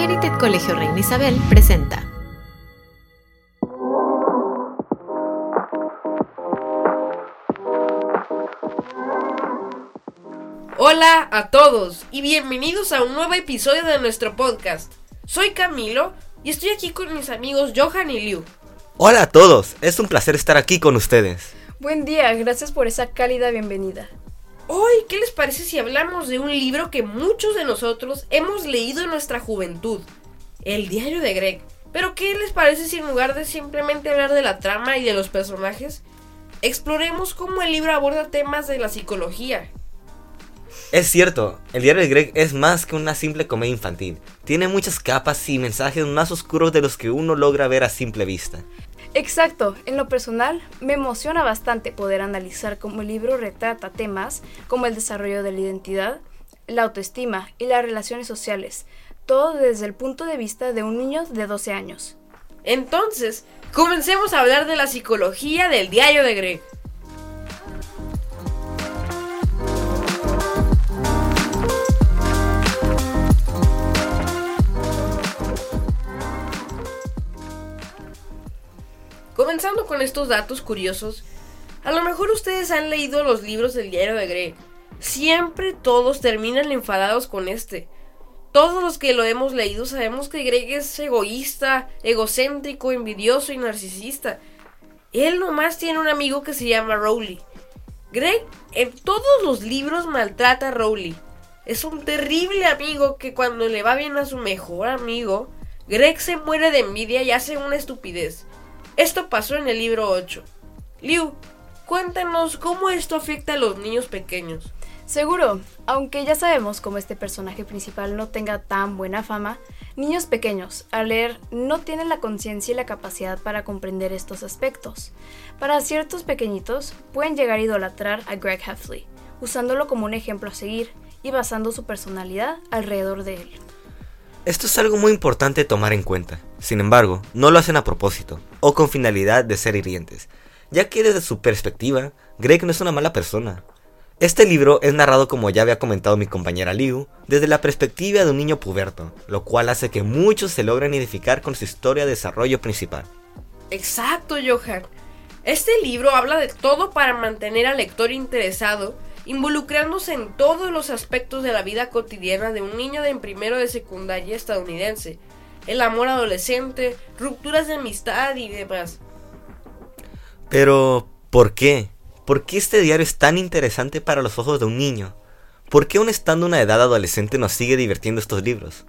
Unmerited Colegio Reina Isabel presenta. Hola a todos y bienvenidos a un nuevo episodio de nuestro podcast. Soy Camilo y estoy aquí con mis amigos Johan y Liu. Hola a todos, es un placer estar aquí con ustedes. Buen día, gracias por esa cálida bienvenida. Hoy, ¿qué les parece si hablamos de un libro que muchos de nosotros hemos leído en nuestra juventud? El diario de Greg. Pero ¿qué les parece si en lugar de simplemente hablar de la trama y de los personajes, exploremos cómo el libro aborda temas de la psicología? Es cierto, el diario de Greg es más que una simple comedia infantil. Tiene muchas capas y mensajes más oscuros de los que uno logra ver a simple vista. Exacto, en lo personal me emociona bastante poder analizar cómo el libro retrata temas como el desarrollo de la identidad, la autoestima y las relaciones sociales, todo desde el punto de vista de un niño de 12 años. Entonces, comencemos a hablar de la psicología del diario de Greg. Comenzando con estos datos curiosos, a lo mejor ustedes han leído los libros del diario de Greg. Siempre todos terminan enfadados con este. Todos los que lo hemos leído sabemos que Greg es egoísta, egocéntrico, envidioso y narcisista. Él nomás tiene un amigo que se llama Rowley. Greg en todos los libros maltrata a Rowley. Es un terrible amigo que cuando le va bien a su mejor amigo, Greg se muere de envidia y hace una estupidez. Esto pasó en el libro 8. Liu, cuéntanos cómo esto afecta a los niños pequeños. Seguro, aunque ya sabemos cómo este personaje principal no tenga tan buena fama, niños pequeños, al leer, no tienen la conciencia y la capacidad para comprender estos aspectos. Para ciertos pequeñitos, pueden llegar a idolatrar a Greg Heffley, usándolo como un ejemplo a seguir y basando su personalidad alrededor de él. Esto es algo muy importante tomar en cuenta. Sin embargo, no lo hacen a propósito o con finalidad de ser hirientes, ya que desde su perspectiva, Greg no es una mala persona. Este libro es narrado, como ya había comentado mi compañera Liu, desde la perspectiva de un niño puberto, lo cual hace que muchos se logren identificar con su historia de desarrollo principal. Exacto, Johan. Este libro habla de todo para mantener al lector interesado involucrándose en todos los aspectos de la vida cotidiana de un niño de en primero de secundaria estadounidense, el amor adolescente, rupturas de amistad y demás. Pero, ¿por qué? ¿Por qué este diario es tan interesante para los ojos de un niño? ¿Por qué aún estando una edad adolescente nos sigue divirtiendo estos libros?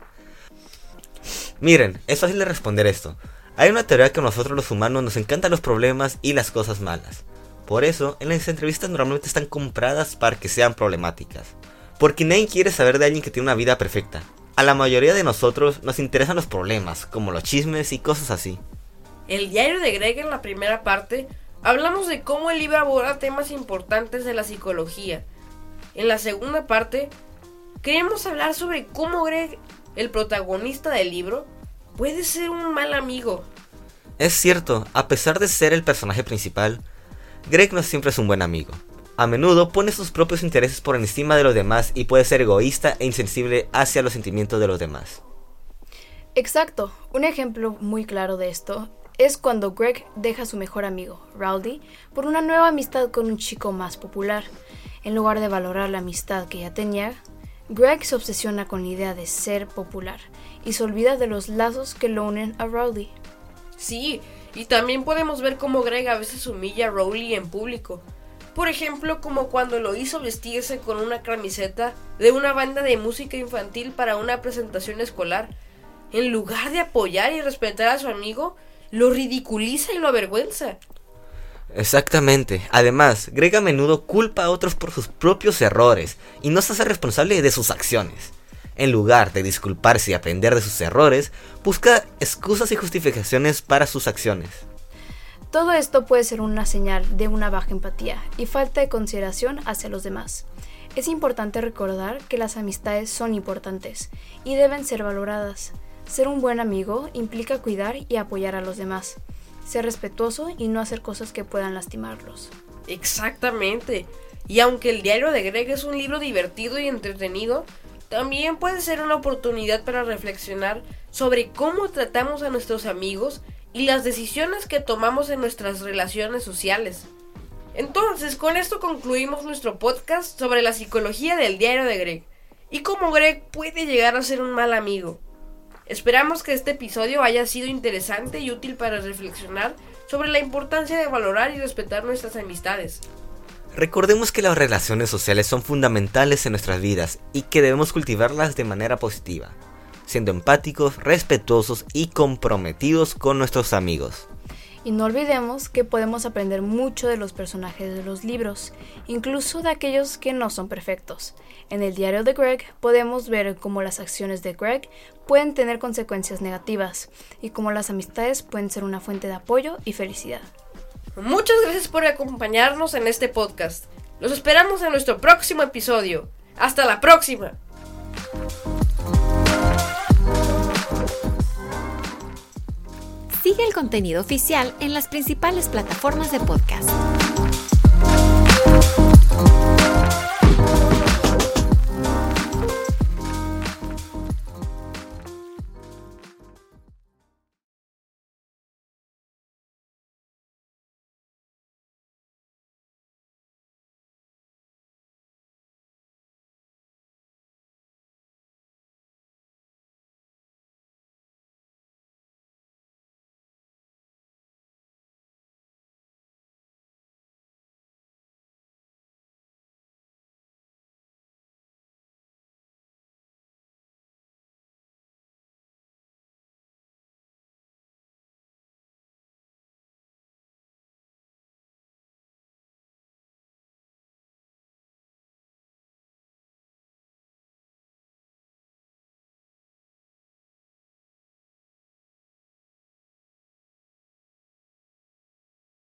Miren, es fácil de responder esto. Hay una teoría que a nosotros los humanos nos encantan los problemas y las cosas malas. Por eso, en las entrevistas normalmente están compradas para que sean problemáticas. Porque nadie quiere saber de alguien que tiene una vida perfecta. A la mayoría de nosotros nos interesan los problemas, como los chismes y cosas así. El diario de Greg en la primera parte hablamos de cómo el libro aborda temas importantes de la psicología. En la segunda parte queremos hablar sobre cómo Greg, el protagonista del libro, puede ser un mal amigo. Es cierto, a pesar de ser el personaje principal, Greg no siempre es un buen amigo. A menudo pone sus propios intereses por encima de los demás y puede ser egoísta e insensible hacia los sentimientos de los demás. Exacto, un ejemplo muy claro de esto es cuando Greg deja a su mejor amigo, Rowdy, por una nueva amistad con un chico más popular. En lugar de valorar la amistad que ya tenía, Greg se obsesiona con la idea de ser popular y se olvida de los lazos que lo unen a Rowdy. Sí, y también podemos ver cómo Greg a veces humilla a Rowley en público. Por ejemplo, como cuando lo hizo vestirse con una camiseta de una banda de música infantil para una presentación escolar. En lugar de apoyar y respetar a su amigo, lo ridiculiza y lo avergüenza. Exactamente. Además, Greg a menudo culpa a otros por sus propios errores y no se hace responsable de sus acciones. En lugar de disculparse y aprender de sus errores, busca excusas y justificaciones para sus acciones. Todo esto puede ser una señal de una baja empatía y falta de consideración hacia los demás. Es importante recordar que las amistades son importantes y deben ser valoradas. Ser un buen amigo implica cuidar y apoyar a los demás, ser respetuoso y no hacer cosas que puedan lastimarlos. Exactamente. Y aunque el diario de Greg es un libro divertido y entretenido, también puede ser una oportunidad para reflexionar sobre cómo tratamos a nuestros amigos y las decisiones que tomamos en nuestras relaciones sociales. Entonces, con esto concluimos nuestro podcast sobre la psicología del diario de Greg y cómo Greg puede llegar a ser un mal amigo. Esperamos que este episodio haya sido interesante y útil para reflexionar sobre la importancia de valorar y respetar nuestras amistades. Recordemos que las relaciones sociales son fundamentales en nuestras vidas y que debemos cultivarlas de manera positiva, siendo empáticos, respetuosos y comprometidos con nuestros amigos. Y no olvidemos que podemos aprender mucho de los personajes de los libros, incluso de aquellos que no son perfectos. En el diario de Greg podemos ver cómo las acciones de Greg pueden tener consecuencias negativas y cómo las amistades pueden ser una fuente de apoyo y felicidad. Muchas gracias por acompañarnos en este podcast. Los esperamos en nuestro próximo episodio. Hasta la próxima. El contenido oficial en las principales plataformas de podcast.